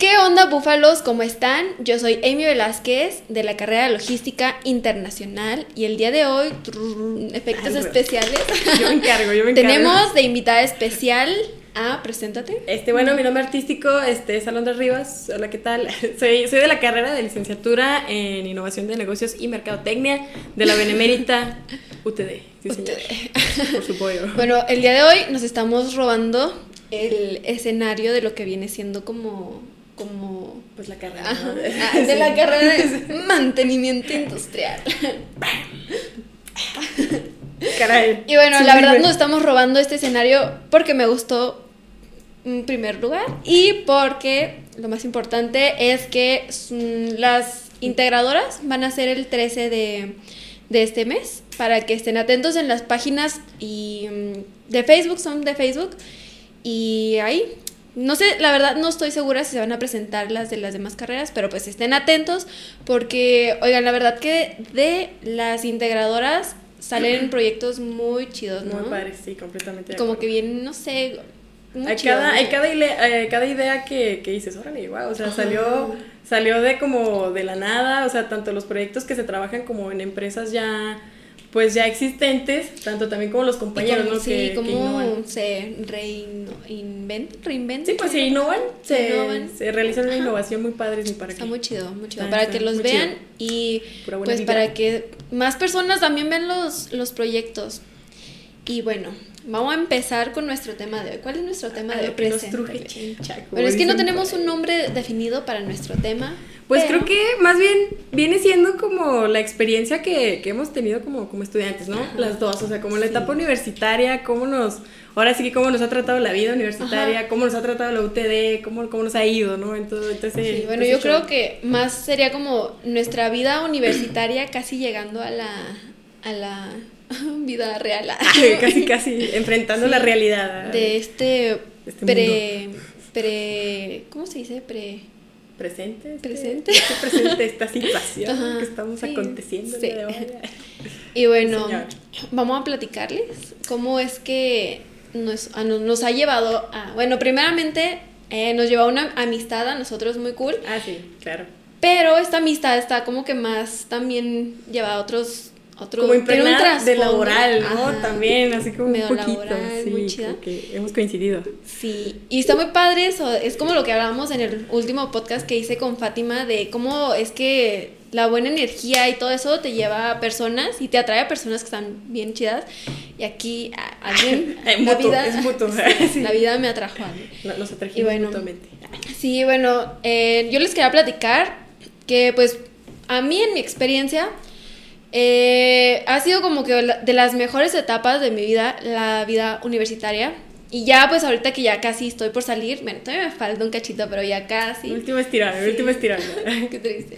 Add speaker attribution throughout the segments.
Speaker 1: ¿Qué onda, búfalos? ¿Cómo están? Yo soy Amy Velázquez de la carrera de Logística Internacional y el día de hoy, trrr, efectos
Speaker 2: Ay,
Speaker 1: especiales.
Speaker 2: Yo me encargo, yo me encargo.
Speaker 1: Tenemos de invitada especial a, preséntate.
Speaker 2: Este, bueno, mi nombre artístico este, es Alondra Rivas. Hola, ¿qué tal? Soy, soy de la carrera de licenciatura en Innovación de Negocios y Mercadotecnia de la Benemérita UTD. Sí, señor. Por su pollo.
Speaker 1: Bueno, el día de hoy nos estamos robando el escenario de lo que viene siendo como como
Speaker 2: Pues la carrera. ¿no?
Speaker 1: ah, de la carrera de mantenimiento industrial.
Speaker 2: Caray.
Speaker 1: Y bueno, la verdad nos estamos robando este escenario porque me gustó en primer lugar y porque lo más importante es que mm, las integradoras van a ser el 13 de, de este mes para que estén atentos en las páginas y mm, de Facebook, son de Facebook y ahí no sé, la verdad no estoy segura si se van a presentar las de las demás carreras, pero pues estén atentos porque, oigan, la verdad que de las integradoras salen proyectos muy chidos, ¿no?
Speaker 2: Muy padre, sí, completamente.
Speaker 1: Como que bien, no sé, muy
Speaker 2: Hay
Speaker 1: chido,
Speaker 2: cada, eh, cada idea que, que dices, órale, wow, o sea, salió, salió de como de la nada, o sea, tanto los proyectos que se trabajan como en empresas ya, pues ya existentes, tanto también como los compañeros,
Speaker 1: como-
Speaker 2: ¿no?
Speaker 1: sí,
Speaker 2: que, que
Speaker 1: como
Speaker 2: innovan.
Speaker 1: se reinventan, reinventan.
Speaker 2: Sí, pues se innovan, se,
Speaker 1: innovan.
Speaker 2: se realizan una innovación muy padre, ni para
Speaker 1: Está
Speaker 2: qué.
Speaker 1: muy chido, muy chido. Para que los vean
Speaker 2: chido.
Speaker 1: y pues para que más personas también vean los, los proyectos. Y bueno, vamos a empezar con nuestro tema de hoy. ¿Cuál es nuestro tema
Speaker 2: A
Speaker 1: de hoy?
Speaker 2: que
Speaker 1: Bueno, es que no tenemos un nombre definido para nuestro tema.
Speaker 2: Pues
Speaker 1: pero-
Speaker 2: creo que más bien viene siendo como la experiencia que, que hemos tenido como, como estudiantes, ¿no?
Speaker 1: Ajá.
Speaker 2: Las dos, o sea, como la
Speaker 1: Sí.
Speaker 2: etapa universitaria, cómo nos, ahora sí que cómo nos ha tratado la vida universitaria,
Speaker 1: Ajá.
Speaker 2: cómo nos ha tratado la UTD, cómo, cómo nos ha ido, ¿no? Entonces, entonces
Speaker 1: Sí, bueno,
Speaker 2: entonces
Speaker 1: yo creo que más sería como nuestra vida universitaria casi llegando a la, a la vida real.
Speaker 2: casi, casi enfrentando
Speaker 1: Sí.
Speaker 2: la realidad
Speaker 1: de este,
Speaker 2: Este
Speaker 1: pre, pre, ¿cómo se dice? Pre,
Speaker 2: presente. este-
Speaker 1: Presente.
Speaker 2: este presente, esta situación
Speaker 1: Ajá,
Speaker 2: que estamos
Speaker 1: sí,
Speaker 2: aconteciendo.
Speaker 1: sí.
Speaker 2: día de hoy.
Speaker 1: y bueno,
Speaker 2: señor.
Speaker 1: vamos a platicarles cómo es que nos, a- nos, ha llevado a, bueno, primeramente eh, nos llevó a una amistad a nosotros muy cool,
Speaker 2: Ah, sí, claro.
Speaker 1: pero esta amistad está como que más también lleva a otros, otros,
Speaker 2: como
Speaker 1: tiene un
Speaker 2: de laboral, ¿no?
Speaker 1: Ajá.
Speaker 2: También, así como un poquito,
Speaker 1: laboral,
Speaker 2: sí,
Speaker 1: muy chida.
Speaker 2: que hemos coincidido.
Speaker 1: Sí, y está muy padre eso, es como lo que hablábamos en el último podcast que hice con Fátima de cómo es que la buena energía y todo eso te lleva a personas y te atrae a personas que están bien chidas y aquí a alguien,
Speaker 2: Es
Speaker 1: la
Speaker 2: mutuo,
Speaker 1: vida,
Speaker 2: es mutuo.
Speaker 1: sí, la vida me atrajo a mí.
Speaker 2: No- Nos atrajimos
Speaker 1: bueno.
Speaker 2: mutuamente.
Speaker 1: Sí, bueno, eh, yo les quería platicar que pues a mí en mi experiencia eh, ha sido como que de las mejores etapas de mi vida, la vida universitaria. Y ya pues ahorita que ya casi estoy por salir, bueno, todavía me falta un cachito, pero ya casi.
Speaker 2: Último estirón,
Speaker 1: Sí.
Speaker 2: último estirón.
Speaker 1: Qué triste.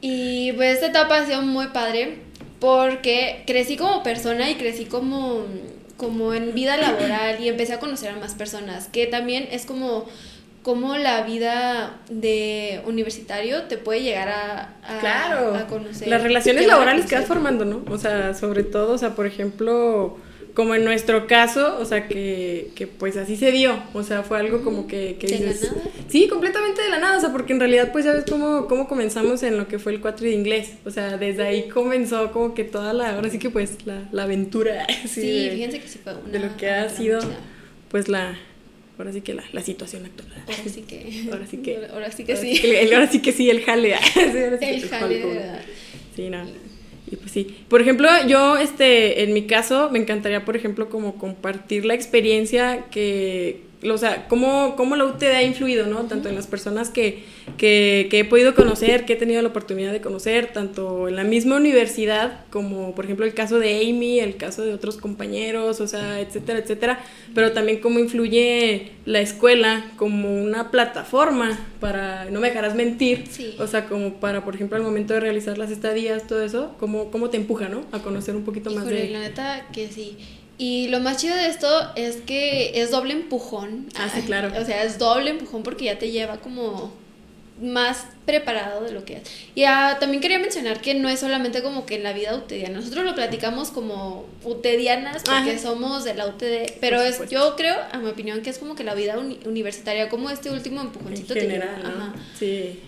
Speaker 1: Y pues esta etapa ha sido muy padre porque crecí como persona y crecí como, como en vida laboral y empecé a conocer a más personas, que también es como, como la vida de universitario te puede llegar a, a,
Speaker 2: Claro.
Speaker 1: a conocer.
Speaker 2: Las relaciones laborales que vas formando, ¿no? O sea, sobre todo, o sea, por ejemplo, como en nuestro caso, o sea, que, que pues así se dio. O sea, fue algo como que, que
Speaker 1: ¿De la nada?
Speaker 2: Sí, completamente de la nada. O sea, porque en realidad, pues ya ves cómo, cómo comenzamos en lo que fue el cuatri de inglés. O sea, desde ahí comenzó como que toda la. Ahora sí que pues la, la aventura.
Speaker 1: Sí,
Speaker 2: de-
Speaker 1: fíjense que sí fue una
Speaker 2: de lo que ha sido pues la ahora sí que la, la situación actual
Speaker 1: Ahora sí que.
Speaker 2: Ahora sí que-
Speaker 1: Ahora sí que
Speaker 2: ahora
Speaker 1: sí.
Speaker 2: que el, ahora sí que sí el jale Sí, ahora sí que
Speaker 1: El jale, de verdad.
Speaker 2: sí no y pues sí por ejemplo yo este en mi caso me encantaría por ejemplo como compartir la experiencia que o sea, cómo, cómo la UTD ha influido, ¿no? Tanto en las personas que, que, que he podido conocer, que he tenido la oportunidad de conocer, tanto en la misma universidad, como por ejemplo el caso de Amy, el caso de otros compañeros, o sea, etcétera, etcétera, pero también cómo influye la escuela como una plataforma para, no me dejarás mentir,
Speaker 1: Sí.
Speaker 2: o sea, como para, por ejemplo, al momento de realizar las estadías, todo eso, cómo, cómo te empuja, ¿no? A conocer un poquito más de...
Speaker 1: la neta que sí. Y lo más chido de esto es que es doble empujón.
Speaker 2: Ah, sí, claro.
Speaker 1: O sea, es doble empujón porque ya te lleva como más preparado de lo que es. Y ah, también quería mencionar que no es solamente como que en la vida utediana. Nosotros lo platicamos como utedianas porque somos de la UTD, pero es, yo creo, a mi opinión, que es como que la vida universitaria, como este último empujoncito
Speaker 2: en general, Sí.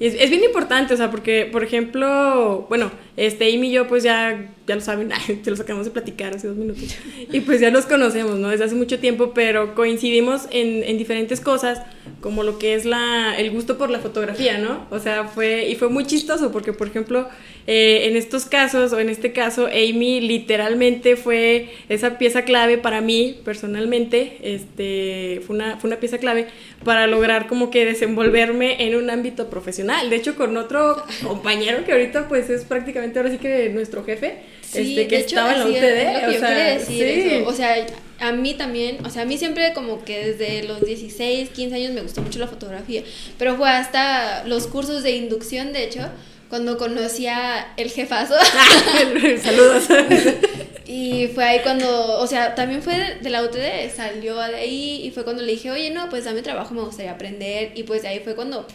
Speaker 2: Es, es, bien importante, o sea, porque, por ejemplo, bueno, este, Amy y yo, pues ya, ya lo saben, te lo acabamos de platicar hace dos minutos, y pues ya nos conocemos, ¿no? Desde hace mucho tiempo, pero coincidimos en, en diferentes cosas, como lo que es la, el gusto por la fotografía, ¿no? O sea, fue, y fue muy chistoso, porque, por ejemplo, eh, en estos casos, o en este caso, Amy literalmente fue esa pieza clave para mí, personalmente, este, fue una, fue una pieza clave para lograr como que desenvolverme en un ámbito profesional. De hecho, con otro compañero que ahorita pues es prácticamente ahora sí que nuestro jefe, este, que estaba en la UTD.
Speaker 1: o, sea, sí. o sea, a mí también, o sea, a mí siempre como que desde los 16, 15 años me gustó mucho la fotografía, pero fue hasta los cursos de inducción, de hecho, cuando conocí a el jefazo.
Speaker 2: Saludos.
Speaker 1: y fue ahí cuando, o sea, también fue de, la UTD, salió de ahí y fue cuando le dije, oye, no, pues dame trabajo, me gustaría aprender. Y pues de ahí fue cuando,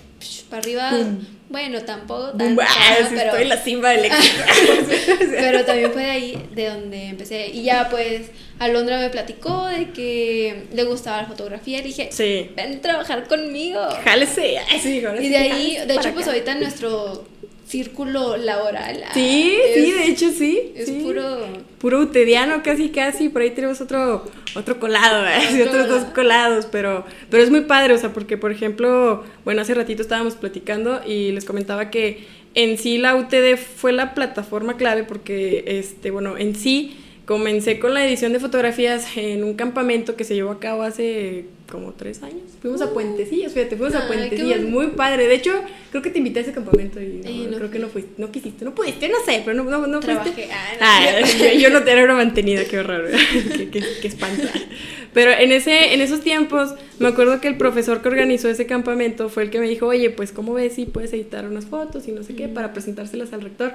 Speaker 1: para arriba, bueno, tampoco
Speaker 2: tanto, ah, pero... Estoy la simba eléctrica.
Speaker 1: pero también fue de ahí de donde empecé. Y ya pues Alondra me platicó de que le gustaba la fotografía. Y dije, sí. ven a trabajar conmigo.
Speaker 2: Jálese.
Speaker 1: y de ahí, de hecho, pues ahorita nuestro círculo laboral. Ah,
Speaker 2: sí, sí, de hecho sí.
Speaker 1: Es puro...
Speaker 2: Puro utediano, casi, casi. Por ahí tenemos otro, otro colado, ¿eh? otros dos colados, pero, pero es muy padre, o sea, porque, por ejemplo, bueno, hace ratito estábamos platicando y les comentaba que en sí la UTD fue la plataforma clave porque, este, bueno, en sí comencé con la edición de fotografías en un campamento que se llevó a cabo hace como tres años. Fuimos a Puentecillas, fíjate, fuimos a Puentecillas, muy padre. De hecho, creo que te invité a ese campamento y no, creo que no fuiste, no quisiste, no pudiste, no sé, pero no, no, no fuiste. Ah, yo, no te era una mantenida, qué horror, qué, qué, qué espanto. Pero en, ese, en esos tiempos, me acuerdo que el profesor que organizó ese campamento fue el que me dijo, oye, pues, ¿cómo ves si puedes editar unas fotos y no sé qué para presentárselas al rector?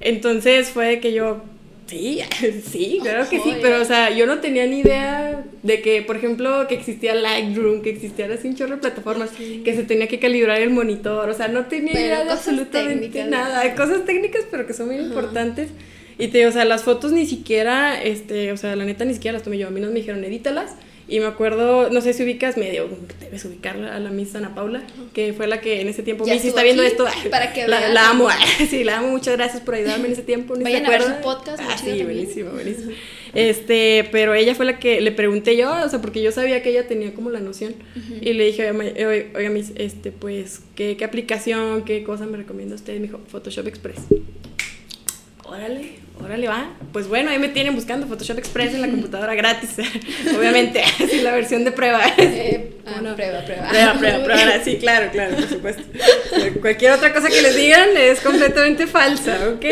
Speaker 2: Entonces fue que yo Sí, sí, claro que sí, pero o sea, yo no tenía ni idea de que, por ejemplo, que existía Lightroom, que existía así un chorro de plataformas, que se tenía que calibrar el monitor, o sea, no tenía idea de absolutamente nada, cosas técnicas, pero que son muy importantes. Y te, o sea, las fotos ni siquiera, este, o sea, la neta ni siquiera las tomé yo, a mí nos me dijeron, edítalas y me acuerdo, no sé si ubicas medio, debes ubicar a la Miss Ana Paula, que fue la que en ese tiempo, Miss está viendo esto,
Speaker 1: para que
Speaker 2: la, la, amo, sí, la amo, muchas gracias por ayudarme en ese tiempo.
Speaker 1: Vayan a ver su podcast.
Speaker 2: Ah, sí, buenísimo, buenísimo. Este, pero ella fue la que le pregunté yo, o sea, porque yo sabía que ella tenía como la noción, y le dije, oiga, Miss, este, pues, ¿qué, ¿qué aplicación, qué cosa me recomienda usted? Me dijo, Photoshop Express. Órale, órale, va. Pues bueno, ahí me tienen buscando Photoshop Express en la computadora gratis. Obviamente, así la versión de prueba.
Speaker 1: Eh, ah, prueba, prueba.
Speaker 2: Prueba, prueba, prueba. Sí, claro, claro, por supuesto. Cualquier otra cosa que les digan es completamente falsa, ¿ok?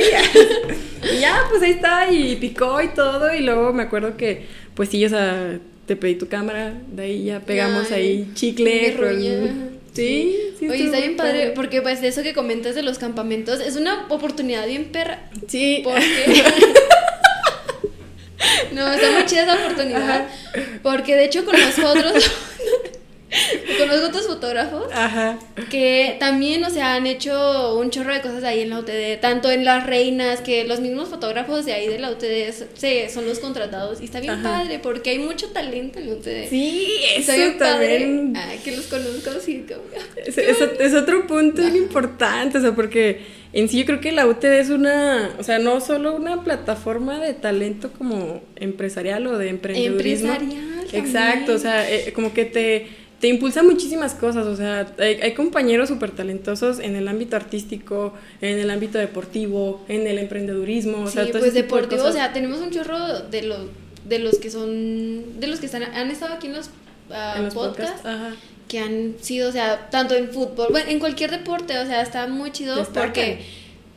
Speaker 2: Y ya, pues ahí está, y picó y todo. Y luego me acuerdo que, pues sí, o sea, te pedí tu cámara, de ahí ya pegamos ahí chicle. Sí, sí.
Speaker 1: Oye, está bien padre, porque pues de eso que comentas de los campamentos, es una oportunidad bien perra.
Speaker 2: Sí.
Speaker 1: Porque... no, está muy chida esa oportunidad. Porque de hecho con nosotros Conozco otros fotógrafos que también, o sea, han hecho un chorro de cosas ahí en la UTD, tanto en Las Reinas, que los mismos fotógrafos de ahí de la UTD se, son los contratados. Y está bien padre, porque hay mucho talento en la UTD.
Speaker 2: Sí, eso también.
Speaker 1: que los conozco así.
Speaker 2: es, es, otro punto importante, o sea, porque en sí yo creo que la UTD es una, o sea, no solo una plataforma de talento como empresarial o de emprendedurismo.
Speaker 1: Empresarial.
Speaker 2: Exacto, o sea, eh, como que te te impulsa muchísimas cosas, o sea, hay, compañeros súper talentosos en el ámbito artístico, en el ámbito deportivo, en el emprendedurismo, o
Speaker 1: sí, pues deportivo, o sea, tenemos un chorro de los de los que son de los que están han estado aquí en los, uh, podcasts, que han sido, o sea, tanto en fútbol, bueno, en cualquier deporte, o sea, está muy chido porque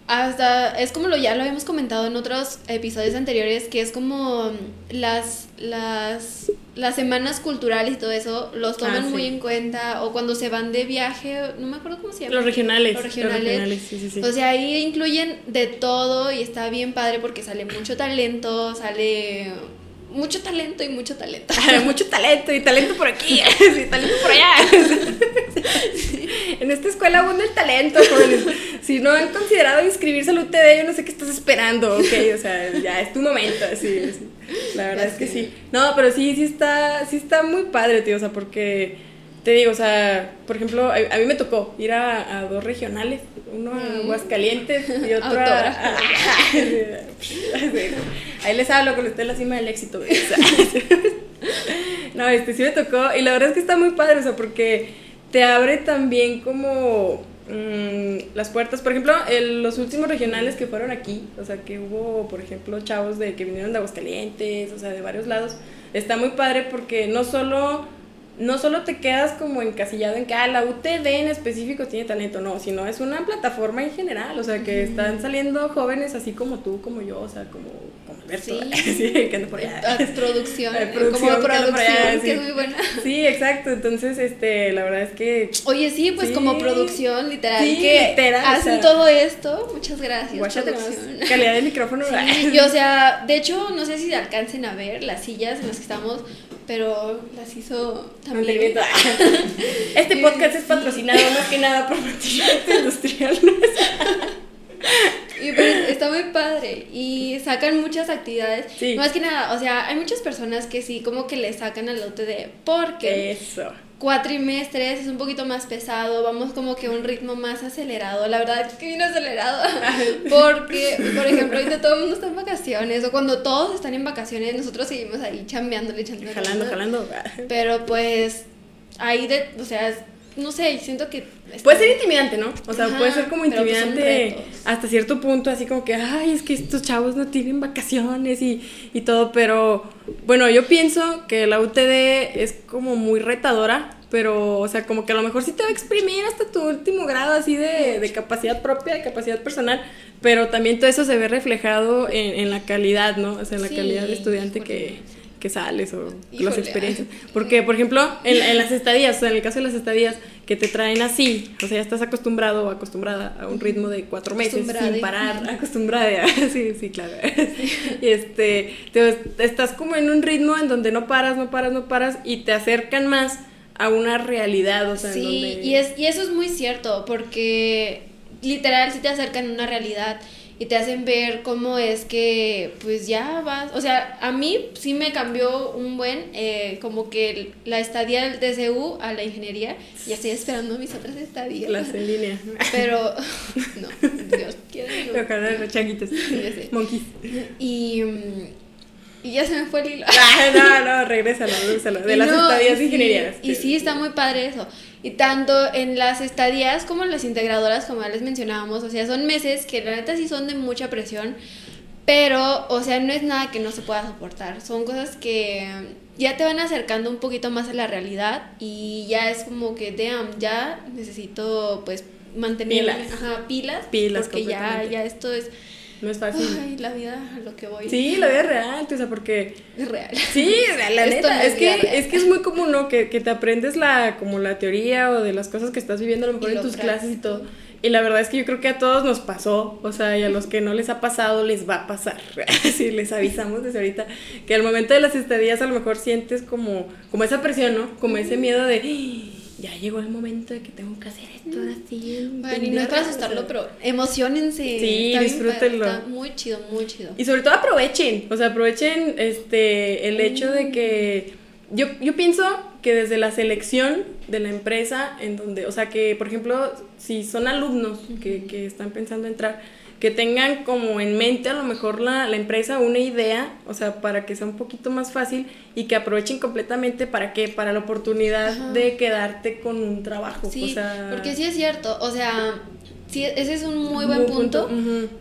Speaker 1: hasta es como lo ya lo habíamos comentado en otros episodios anteriores que es como las las las semanas culturales y todo eso los toman ah, muy en cuenta o cuando se van de viaje no me acuerdo cómo se llama.
Speaker 2: Los regionales
Speaker 1: los regionales, o sea ahí incluyen de todo y está bien padre porque sale mucho talento sale mucho talento y mucho talento.
Speaker 2: Mucho talento y talento por aquí y talento por allá. En esta escuela abunda el talento, jóvenes. Si no han considerado inscribirse al UTD, yo no sé qué estás esperando, ok, o sea, ya es tu momento, así, así. La verdad es que sí. No, pero sí, sí está, sí está muy padre, tío, o sea, porque te digo, o sea, por ejemplo, a, a mí me tocó ir a, a dos regionales, uno a
Speaker 1: Mm.
Speaker 2: Aguascalientes y otro a, Ahí les hablo con usted la cima del éxito. no, este sí me tocó y la verdad es que está muy padre, o sea, porque te abre también como mm, las puertas. Por ejemplo, el- los últimos regionales que fueron aquí, o sea, que hubo, por ejemplo, chavos de que vinieron de Aguascalientes, o sea, de varios lados. Está muy padre porque no solo no solo te quedas como encasillado en que ah, la UTD en específico tiene talento, no, sino es una plataforma en general, o sea, que están saliendo jóvenes así como tú, como yo, o sea, como,
Speaker 1: Sí.
Speaker 2: sí, que anda por allá.
Speaker 1: Producción,
Speaker 2: Eh, producción,
Speaker 1: como
Speaker 2: que
Speaker 1: producción,
Speaker 2: allá,
Speaker 1: que
Speaker 2: sí.
Speaker 1: es muy buena.
Speaker 2: Sí, exacto, entonces, este, la verdad es que
Speaker 1: Oye, sí, pues
Speaker 2: Sí.
Speaker 1: como producción, literal, que
Speaker 2: literal, o
Speaker 1: hacen
Speaker 2: sea.
Speaker 1: todo esto. Muchas gracias,
Speaker 2: calidad de micrófono.
Speaker 1: Y o sea, de hecho, no sé si alcancen a ver las sillas en las que estamos, pero las hizo también.
Speaker 2: Este podcast es patrocinado más que nada por mantenimiento industrial.
Speaker 1: Y pues está muy padre. Y sacan muchas actividades.
Speaker 2: Sí.
Speaker 1: Más que nada, o sea, hay muchas personas que sí, como que le sacan al UTD. Porque
Speaker 2: Eso.
Speaker 1: cuatrimestres es un poquito más pesado. Vamos como que a un ritmo más acelerado. La verdad es que bien acelerado. Porque, por ejemplo, ahorita todo el mundo está en vacaciones. O cuando todos están en vacaciones, nosotros seguimos ahí chambeándole, echándole
Speaker 2: Jalando, jalando.
Speaker 1: Pero pues, ahí de, o sea, no sé, siento que... está-
Speaker 2: Puede ser intimidante, ¿no? O sea,
Speaker 1: Ajá,
Speaker 2: puede ser como
Speaker 1: pues
Speaker 2: intimidante hasta cierto punto, así como que, ay, es que estos chavos no tienen vacaciones y, y todo, pero bueno, yo pienso que la UTD es como muy retadora, pero, o sea, como que a lo mejor sí te va a exprimir hasta tu último grado así de, de capacidad propia, de capacidad personal, pero también todo eso se ve reflejado en, en la calidad, ¿no? O sea, en la
Speaker 1: Sí,
Speaker 2: calidad de estudiante que, que sales o las experiencias. Porque, por ejemplo, en, en las estadías, o sea, en el caso de las estadías, que te traen así, o sea, ya estás acostumbrado o acostumbrada a un ritmo de cuatro meses sin parar, acostumbrada, sí, sí, claro. Y este, te- estás como en un ritmo en donde no paras, no paras, no paras y te acercan más a una realidad, o sea, en
Speaker 1: Sí,
Speaker 2: donde...
Speaker 1: y, es, y eso es muy cierto, porque literal sí te acercan a una realidad y te hacen ver cómo es que pues ya vas, o sea, a mí sí me cambió un buen, eh, como que la estadía del DCU a la ingeniería, ya estoy esperando mis otras estadías,
Speaker 2: Las en línea.
Speaker 1: pero no, Dios quiera, no.
Speaker 2: Ojalá los changuitos. Monkeys.
Speaker 1: Y, y ya se me fue el hilo.
Speaker 2: Ah, no, no, regrésalo, regrésalo. De
Speaker 1: Y
Speaker 2: las
Speaker 1: no,
Speaker 2: estadías
Speaker 1: sí, Y sí, está muy padre eso. Y tanto en las estadías como en las integradoras, como ya les mencionábamos, o sea, son meses que la neta sí son de mucha presión, pero, o sea, no es nada que no se pueda soportar. Son cosas que ya te van acercando un poquito más a la realidad y ya es como que, damn, ya necesito, pues, mantener
Speaker 2: Pilas.
Speaker 1: Ajá, pilas.
Speaker 2: Pilas
Speaker 1: Porque ya, ya esto es,
Speaker 2: No es fácil.
Speaker 1: ay, la vida a lo que voy
Speaker 2: Sí, la vida real, o sea, porque
Speaker 1: es real.
Speaker 2: Sí, la, neta, es
Speaker 1: es
Speaker 2: que,
Speaker 1: real.
Speaker 2: es que es muy común, ¿no? Que, que te aprendes la, como la teoría o de las cosas que estás viviendo a lo mejor en tus clases y todo. Y la verdad es que yo creo que a todos nos pasó, o sea, y a los que no les ha pasado les va a pasar. Sí, les avisamos desde ahorita que al momento de las estadías a lo mejor sientes como, como esa presión, ¿no? Como ese miedo de, "Ah, ya llegó el momento de que tengo que hacer esto así. en
Speaker 1: Bueno, y no es para
Speaker 2: pendeja", o sea.
Speaker 1: asustarlo, pero emocionense.
Speaker 2: Sí,
Speaker 1: Está
Speaker 2: disfrútenlo.
Speaker 1: Está muy chido, muy chido.
Speaker 2: Y sobre todo aprovechen, o sea, aprovechen este el hecho de que yo, yo pienso que desde la selección de la empresa, en donde, o sea, que por ejemplo, si son alumnos que, que están pensando entrar, que tengan como en mente a lo mejor la, la empresa una idea, o sea, para que sea un poquito más fácil y que aprovechen completamente para qué, para la oportunidad
Speaker 1: Ajá.
Speaker 2: de quedarte con un trabajo.
Speaker 1: Sí,
Speaker 2: o sea,
Speaker 1: porque sí es cierto, o sea, sí, ese es un muy
Speaker 2: Muy
Speaker 1: buen punto,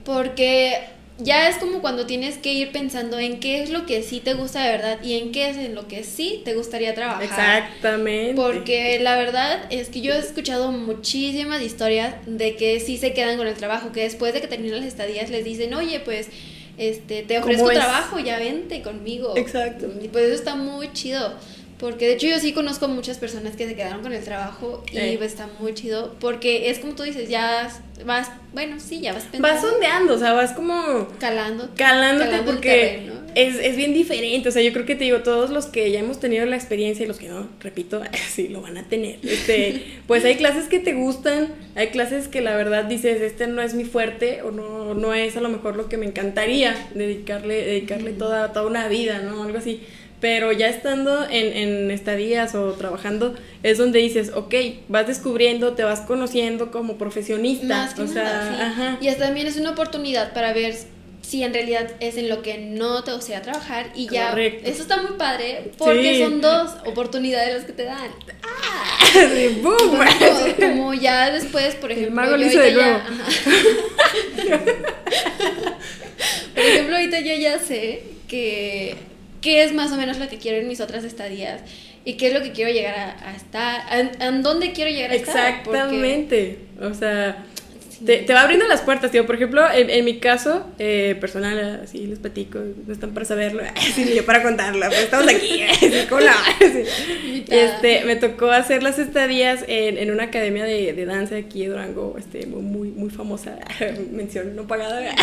Speaker 1: porque ya es como cuando tienes que ir pensando en qué es lo que sí te gusta de verdad y en qué es en lo que sí te gustaría trabajar.
Speaker 2: Exactamente.
Speaker 1: Porque la verdad es que yo he escuchado muchísimas historias de que sí se quedan con el trabajo, que después de que terminan las estadías les dicen, oye, pues este, te
Speaker 2: ¿Cómo
Speaker 1: ofrezco trabajo, ya vente conmigo.
Speaker 2: Exacto.
Speaker 1: Y pues eso está muy chido. Porque de hecho yo sí conozco muchas personas que se quedaron con el trabajo y
Speaker 2: Eh.
Speaker 1: está muy chido. Porque es como tú dices, ya vas, bueno, sí, ya vas
Speaker 2: Vas
Speaker 1: pensando,
Speaker 2: sondeando, o sea, vas como
Speaker 1: calando.
Speaker 2: calándote
Speaker 1: calando el
Speaker 2: porque
Speaker 1: terreno.
Speaker 2: es, es, bien diferente. O sea, yo creo que te digo, todos los que ya hemos tenido la experiencia y los que no, repito, sí lo van a tener. Este, pues hay clases que te gustan, hay clases que la verdad dices, este no es mi fuerte o no, no es a lo mejor lo que me encantaría dedicarle, dedicarle toda, toda una vida, ¿no? Algo así. Pero ya estando en, en estadías o trabajando, es donde dices, ok, vas descubriendo, te vas conociendo como profesionista. o sea,
Speaker 1: Y también es una oportunidad para ver si en realidad es en lo que no te gustaría trabajar y ya eso está muy padre porque son dos oportunidades las que te dan ¡Ah! boom. Como, ya después por ejemplo
Speaker 2: El mago lo hizo de nuevo.
Speaker 1: por ejemplo ahorita yo ya sé que qué es más o menos lo que quiero en mis otras estadías y qué es lo que quiero llegar a, estar en, dónde quiero llegar a
Speaker 2: estar exactamente. O sea te, va abriendo las puertas, tío. Por ejemplo, en, mi caso eh, personal, así les platico, no están para saberlo, así ni yo para contarlo, pero estamos aquí, Este, me tocó hacer las estadías en, en una academia de, de, danza aquí de Durango, este, muy, muy famosa, mención no pagada,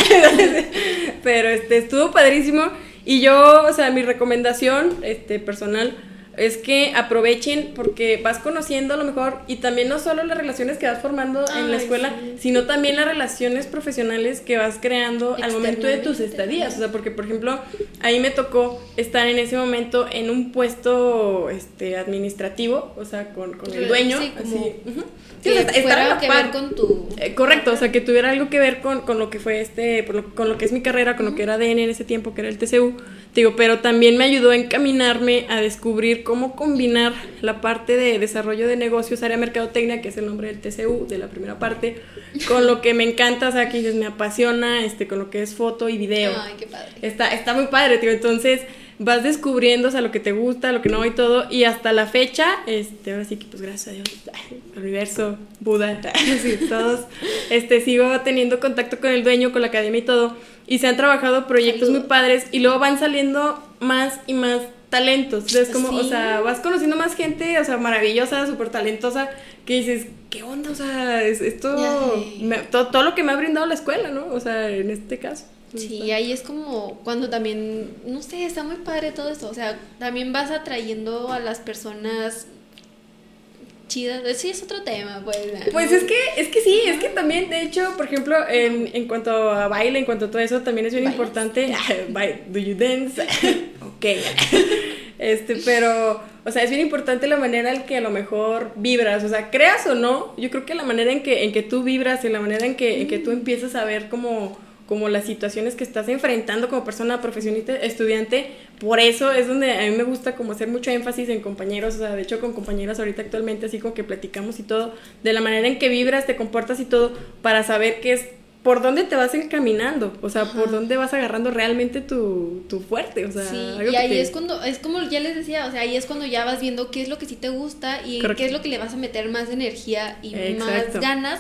Speaker 2: pero este, estuvo padrísimo. Y yo, o sea, mi recomendación este, personal es que aprovechen porque vas conociendo a lo mejor y también no solo las relaciones que vas formando en la escuela, sino también las relaciones profesionales que vas creando al momento de tus estadías, o sea, porque por ejemplo, ahí me tocó estar en ese momento en un puesto este administrativo, o sea, con, el dueño, sí, así.
Speaker 1: que ver con tu
Speaker 2: eh, correcto, o sea, que tuviera algo que ver con, con lo que fue este, con lo que es mi carrera, con lo que era DN en ese tiempo, que era el TCU Digo, pero también me ayudó a encaminarme a descubrir cómo combinar la parte de desarrollo de negocios, área mercadotecnia, que es el nombre del TCU, de la primera parte, con lo que me encanta, o sea, que me apasiona, este, con lo que es foto y video.
Speaker 1: Ay, qué padre.
Speaker 2: Está, está muy padre, tío. Entonces, vas descubriendo, o sea, lo que te gusta, lo que no y todo, y hasta la fecha, este, ahora sí que pues gracias a Dios, universo, Buda, sí, todos, este, sigo teniendo contacto con el dueño, con la academia y todo, y se han trabajado proyectos muy padres y luego van saliendo más y más talentos. Entonces, como, o sea, vas conociendo más gente, o sea, maravillosa, súper talentosa, que dices, ¿qué onda? O sea, es, esto, todo, todo, lo que me ha brindado la escuela, ¿no? O sea, en este caso.
Speaker 1: Sí, ahí es como cuando también, no sé, está muy padre todo esto. O sea, también vas atrayendo a las personas chidas. Sí, es otro tema, pues.
Speaker 2: Pues es que, es que sí, es que también, de hecho, por ejemplo, en, en cuanto a baile, en cuanto a todo eso, también es bien importante. ¿Do you dance? ok. Este, pero, o sea, es bien importante la manera en que a lo mejor vibras, o sea, creas o no, yo creo que la manera en que, en que tú vibras y la manera en que, en que tú empiezas a ver como como las situaciones que estás enfrentando como persona profesionista, estudiante, por eso es donde a mí me gusta como hacer mucho énfasis en compañeros, o sea, de hecho con compañeras ahorita actualmente así como que platicamos y todo, de la manera en que vibras, te comportas y todo, para saber qué es por dónde te vas encaminando, o sea, por dónde vas agarrando realmente tu, tu fuerte, o sea,
Speaker 1: sí, y ahí es cuando, es como ya les decía, o sea, ahí es cuando ya vas viendo qué es lo que sí te gusta y qué es lo que le vas a meter más energía y más ganas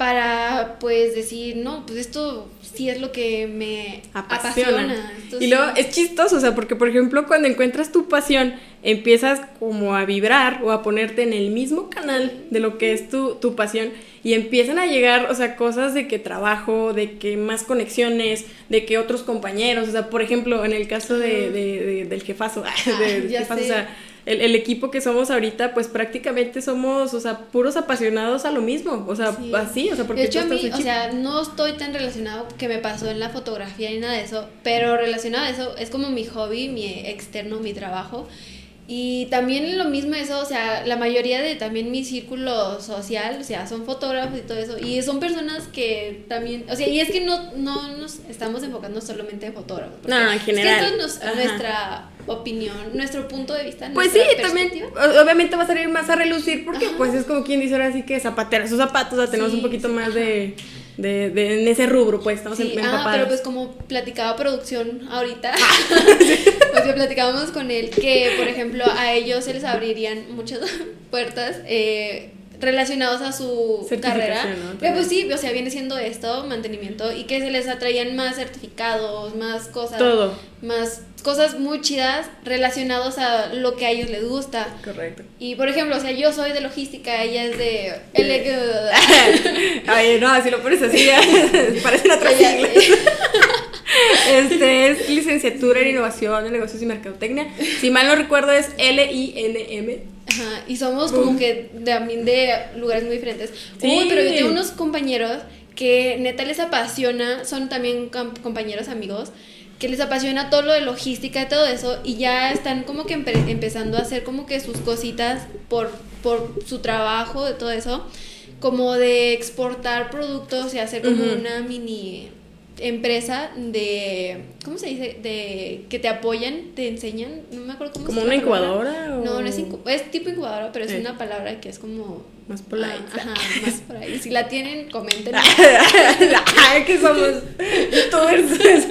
Speaker 1: para pues decir, no, pues esto sí es lo que me apasiona.
Speaker 2: y luego es chistoso, o sea, porque por ejemplo cuando encuentras tu pasión, empiezas como a vibrar o a ponerte en el mismo canal de lo que es tu, tu pasión y empiezan a llegar, o sea, cosas de que trabajo, de que más conexiones, de que otros compañeros, o sea, por ejemplo, en el caso de, de, del jefazo, del jefazo o sea, el, equipo que somos ahorita, pues prácticamente somos, o sea, puros apasionados a lo mismo, o sea, así, o sea, porque...
Speaker 1: De hecho, a mí, o sea, no estoy tan relacionado que me pasó en la fotografía ni nada de eso, pero relacionado a eso es como mi hobby, mi externo, mi trabajo. Y también lo mismo eso, o sea, la mayoría de también mi círculo social, o sea, son fotógrafos y todo eso. Y son personas que también, o sea, y es que no, no nos estamos enfocando solamente en fotógrafos.
Speaker 2: No, en general.
Speaker 1: Es que es nuestra opinión, nuestro punto de vista.
Speaker 2: Pues sí, también, obviamente va a salir más a relucir porque pues es como quien dice ahora sí que zapatera sus zapatos, o sea, tenemos un poquito más de de, de, en ese rubro, pues estamos
Speaker 1: sí,
Speaker 2: en
Speaker 1: ah, pero pues como platicaba producción ahorita, pues que platicábamos con él que, por ejemplo, a ellos se les abrirían muchas puertas eh, relacionados a su carrera. Pero pues sí, o sea, viene siendo esto, mantenimiento, y que se les atraían más certificados, más cosas.
Speaker 2: Todo.
Speaker 1: Más cosas muy chidas relacionados a lo que a ellos les gusta.
Speaker 2: Correcto.
Speaker 1: Y por ejemplo, o sea, yo soy de logística, ella es de...
Speaker 2: Ay, no, si lo pones así, parecen otras siglas. Este es licenciatura en innovación de negocios y mercadotecnia. Si mal no recuerdo es L-I-N-M.
Speaker 1: Ajá, y somos como que también de lugares muy diferentes.
Speaker 2: Sí.
Speaker 1: Uy, pero yo tengo unos compañeros que neta les apasiona, son también com- compañeros amigos, que les apasiona todo lo de logística y todo eso, y ya están como que empe- empezando a hacer como que sus cositas por, por su trabajo, de todo eso, como de exportar productos y hacer como una mini empresa de, ¿cómo se dice? De que te apoyan, te enseñan, no me acuerdo cómo
Speaker 2: ¿Como una incubadora? O...
Speaker 1: No, no es, incu- es tipo incubadora, pero es una palabra que es como...
Speaker 2: Más polite.
Speaker 1: Ah, ajá, más por ahí. Si la tienen, comenten.
Speaker 2: Ay, que somos youtubers.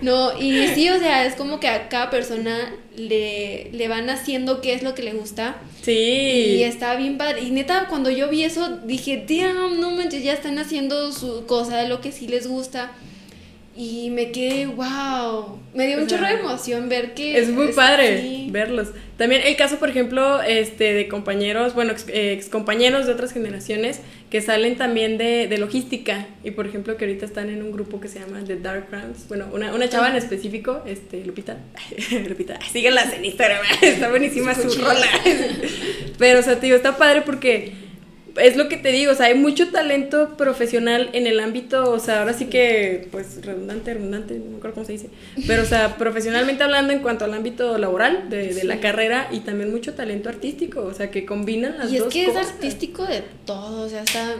Speaker 1: No, y sí, o sea, es como que a cada persona le, le van haciendo qué es lo que le gusta.
Speaker 2: Sí.
Speaker 1: Y está bien padre. Y neta, cuando yo vi eso, dije, damn, no manches, ya están haciendo su cosa de lo que sí les gusta. Y me quedé, wow. Me dio un chorro de emoción ver que.
Speaker 2: Es muy
Speaker 1: es-
Speaker 2: padre verlos. También el caso, por ejemplo, este, de compañeros, bueno, ex, eh, ex compañeros de otras generaciones que salen también de, de logística y, por ejemplo, que ahorita están en un grupo que se llama The Dark Rounds. Bueno, una, una chava en específico, este, Lupita. Lupita, síganlas en Instagram, está buenísima su rola. Pero, o sea, te digo, está padre porque es lo que te digo, o sea, hay mucho talento profesional en el ámbito, o sea, ahora sí que, pues, redundante, redundante, no me acuerdo cómo se dice, pero, o sea, profesionalmente hablando en cuanto al ámbito laboral de, de la carrera y también mucho talento artístico, o sea, que combinan las
Speaker 1: Y es
Speaker 2: dos
Speaker 1: que
Speaker 2: cosas.
Speaker 1: es artístico de todo, o sea, está...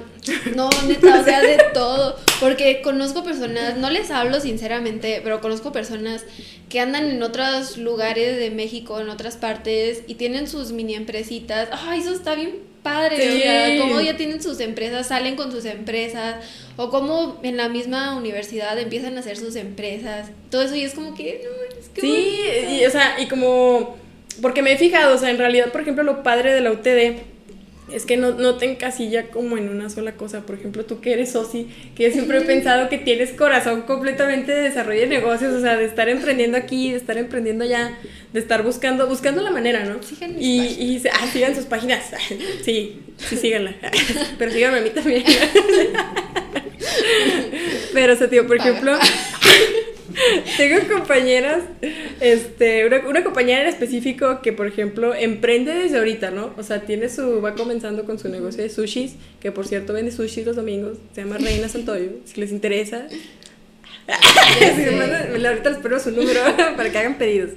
Speaker 1: No, neta, o sea, de todo. Porque conozco personas, no les hablo sinceramente, pero conozco personas que andan en otros lugares de México, en otras partes, y tienen sus mini empresitas. Ay, eso está bien padre,
Speaker 2: Sí.
Speaker 1: o sea, cómo ya tienen sus empresas, salen con sus empresas, o cómo en la misma universidad empiezan a hacer sus empresas. Todo eso, y es como que, no, es que...
Speaker 2: Sí, y, o sea, y como, porque me he fijado, o sea, en realidad, por ejemplo, lo padre de la UTD es que no, no te encasilla como en una sola cosa. Por ejemplo, tú que eres soci, que yo siempre he pensado que tienes corazón completamente de desarrollo de negocios, o sea, de estar emprendiendo aquí, de estar emprendiendo allá, de estar buscando, buscando la manera, ¿no?
Speaker 1: Sigan
Speaker 2: y, y ah, sigan sus páginas. Sí, sí, síganla. Pero síganme a mí también. Pero, o sea, tío, por ejemplo, tengo compañeras, este, una, una compañera en específico que, por ejemplo, emprende desde ahorita, ¿no? O sea, tiene su, va comenzando con su negocio de sushis, que por cierto vende sushis los domingos, se llama Reina Santoyo, si les interesa. Sí, ahorita les pongo su número para que hagan pedidos.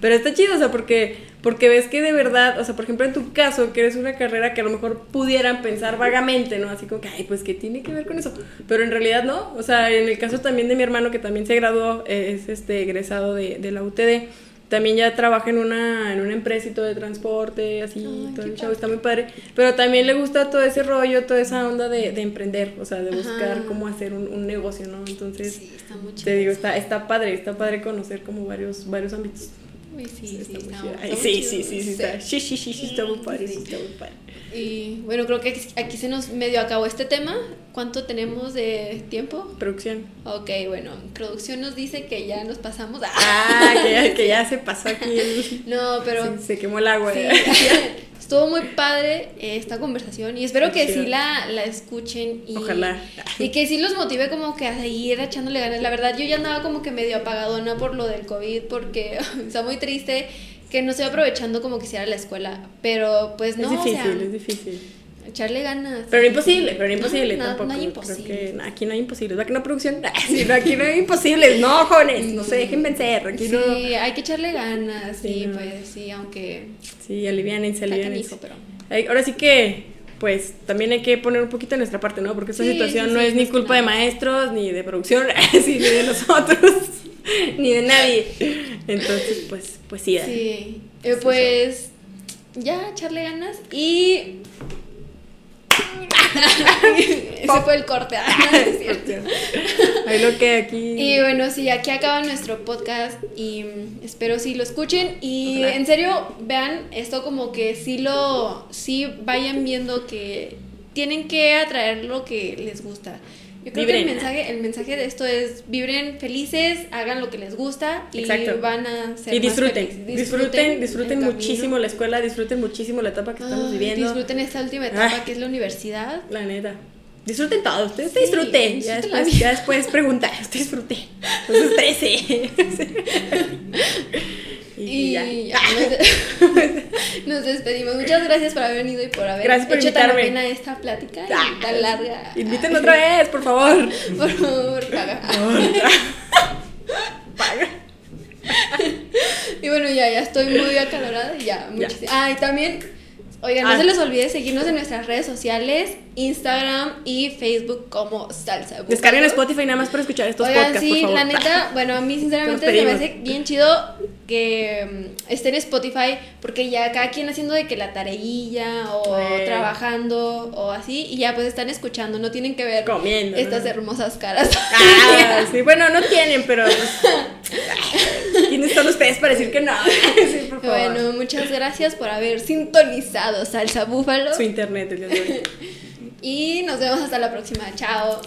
Speaker 2: Pero está chido, o sea, porque, porque ves que de verdad, o sea, por ejemplo, en tu caso, que eres una carrera que a lo mejor pudieran pensar vagamente, ¿no? Así como que, ay, pues, ¿qué tiene que ver con eso? Pero en realidad no. O sea, en el caso también de mi hermano, que también se graduó, eh, es este egresado de, de la UTD, también ya trabaja en una, en una empresa y todo de transporte, así,
Speaker 1: Ay,
Speaker 2: todo el show, está muy padre. Pero también le gusta todo ese rollo, toda esa onda de, de emprender, o sea, de buscar
Speaker 1: Ajá.
Speaker 2: cómo hacer un, un negocio, ¿no? Entonces,
Speaker 1: Sí, está muy chido.
Speaker 2: te digo, está, está padre, está padre conocer como varios, varios ámbitos.
Speaker 1: Uy, sí, sí,
Speaker 2: está muy Ay, sí,
Speaker 1: chido.
Speaker 2: sí, sí, sí, está, sí, sí, sí, sí, está muy padre, sí, está muy padre.
Speaker 1: Y bueno, creo que aquí- se nos medio acabó este tema. ¿Cuánto tenemos de tiempo?
Speaker 2: Producción.
Speaker 1: Ok, bueno, producción nos dice que ya nos pasamos.
Speaker 2: Ah, que ya, que ya se pasó aquí el...
Speaker 1: No, pero
Speaker 2: se, se quemó el agua.
Speaker 1: sí. estuvo muy padre eh, esta conversación y espero que sí la, la escuchen y,
Speaker 2: Ojalá.
Speaker 1: y que sí los motive como que a seguir echándole ganas. La verdad, yo ya andaba como que medio apagadona por lo del COVID porque está muy triste que no estoy aprovechando como quisiera la escuela, pero pues no,
Speaker 2: es difícil,
Speaker 1: o sea,
Speaker 2: es difícil.
Speaker 1: Echarle ganas.
Speaker 2: Pero no imposible, pero no imposible
Speaker 1: No,
Speaker 2: tampoco.
Speaker 1: no hay
Speaker 2: Creo
Speaker 1: imposible.
Speaker 2: que no, aquí no hay imposibles. ¿Va que no producción? Sí, no, aquí no hay imposibles. No, jóvenes, no se dejen vencer. Aquí
Speaker 1: Sí,
Speaker 2: no.
Speaker 1: hay que echarle ganas, sí,
Speaker 2: Sí,
Speaker 1: pues sí, aunque
Speaker 2: Sí, alivianense, alivianense.
Speaker 1: pero
Speaker 2: Ahora sí que, pues, también hay que poner un poquito de nuestra parte, ¿no? Porque esta
Speaker 1: Sí,
Speaker 2: situación
Speaker 1: sí,
Speaker 2: no
Speaker 1: sí,
Speaker 2: es ni
Speaker 1: que
Speaker 2: culpa de maestros, ni de producción, sí, ni de nosotros, ni de nadie. Entonces, pues, pues sí.
Speaker 1: sí, eh, pues ya echarle ganas y ese fue el corte. ah, no es cierto.
Speaker 2: Ahí lo que aquí.
Speaker 1: Y bueno, sí, aquí acaba nuestro podcast y espero sí lo escuchen y
Speaker 2: Ojalá.
Speaker 1: en serio vean esto como que sí lo, sí vayan viendo que tienen que atraer lo que les gusta. Yo creo que el mensaje, el mensaje de esto es vibren felices, hagan lo que les gusta y
Speaker 2: Exacto.
Speaker 1: van a ser
Speaker 2: y
Speaker 1: más
Speaker 2: disfruten,
Speaker 1: felices.
Speaker 2: disfruten, disfruten,
Speaker 1: camino.
Speaker 2: muchísimo la escuela, disfruten muchísimo la etapa que estamos
Speaker 1: Ay,
Speaker 2: viviendo.
Speaker 1: Disfruten esta última etapa
Speaker 2: Ah.
Speaker 1: que es la universidad.
Speaker 2: La neta. Disfruten todo, ustedes
Speaker 1: Sí,
Speaker 2: disfruten. Ya
Speaker 1: disfruten
Speaker 2: después, ya después preguntar, usted disfruten. 13. y,
Speaker 1: Y
Speaker 2: ya.
Speaker 1: nos, despedimos. Muchas gracias por haber venido y por haber
Speaker 2: Gracias por
Speaker 1: hecho tan
Speaker 2: invitarme.
Speaker 1: amena esta plática y
Speaker 2: Ah,
Speaker 1: tan larga.
Speaker 2: Invítenme otra vez, por favor.
Speaker 1: Por favor, paga.
Speaker 2: Paga.
Speaker 1: Y bueno, ya, ya estoy muy acalorada y ya.
Speaker 2: Ya.
Speaker 1: Ah, y también, oigan, no
Speaker 2: Ah.
Speaker 1: se les olvide seguirnos en nuestras redes sociales, Instagram y Facebook como Salsa.
Speaker 2: Descarguen Spotify nada más para escuchar estos
Speaker 1: Oigan,
Speaker 2: podcasts,
Speaker 1: sí,
Speaker 2: por favor.
Speaker 1: la neta, bueno, a mí sinceramente se me hace bien chido que mm, esté en Spotify porque ya cada quien haciendo de que la tareilla o trabajando o así y ya pues están escuchando, no tienen que ver
Speaker 2: Comiendo,
Speaker 1: estas
Speaker 2: ¿no?
Speaker 1: hermosas caras.
Speaker 2: Ah, sí, bueno, no tienen, pero. pues, ¿Quiénes son ustedes para decir que no? Sí, por favor.
Speaker 1: Bueno, muchas gracias por haber sintonizado Salsa Búfalo
Speaker 2: Su internet el día de hoy.
Speaker 1: y nos vemos hasta la próxima. Chao.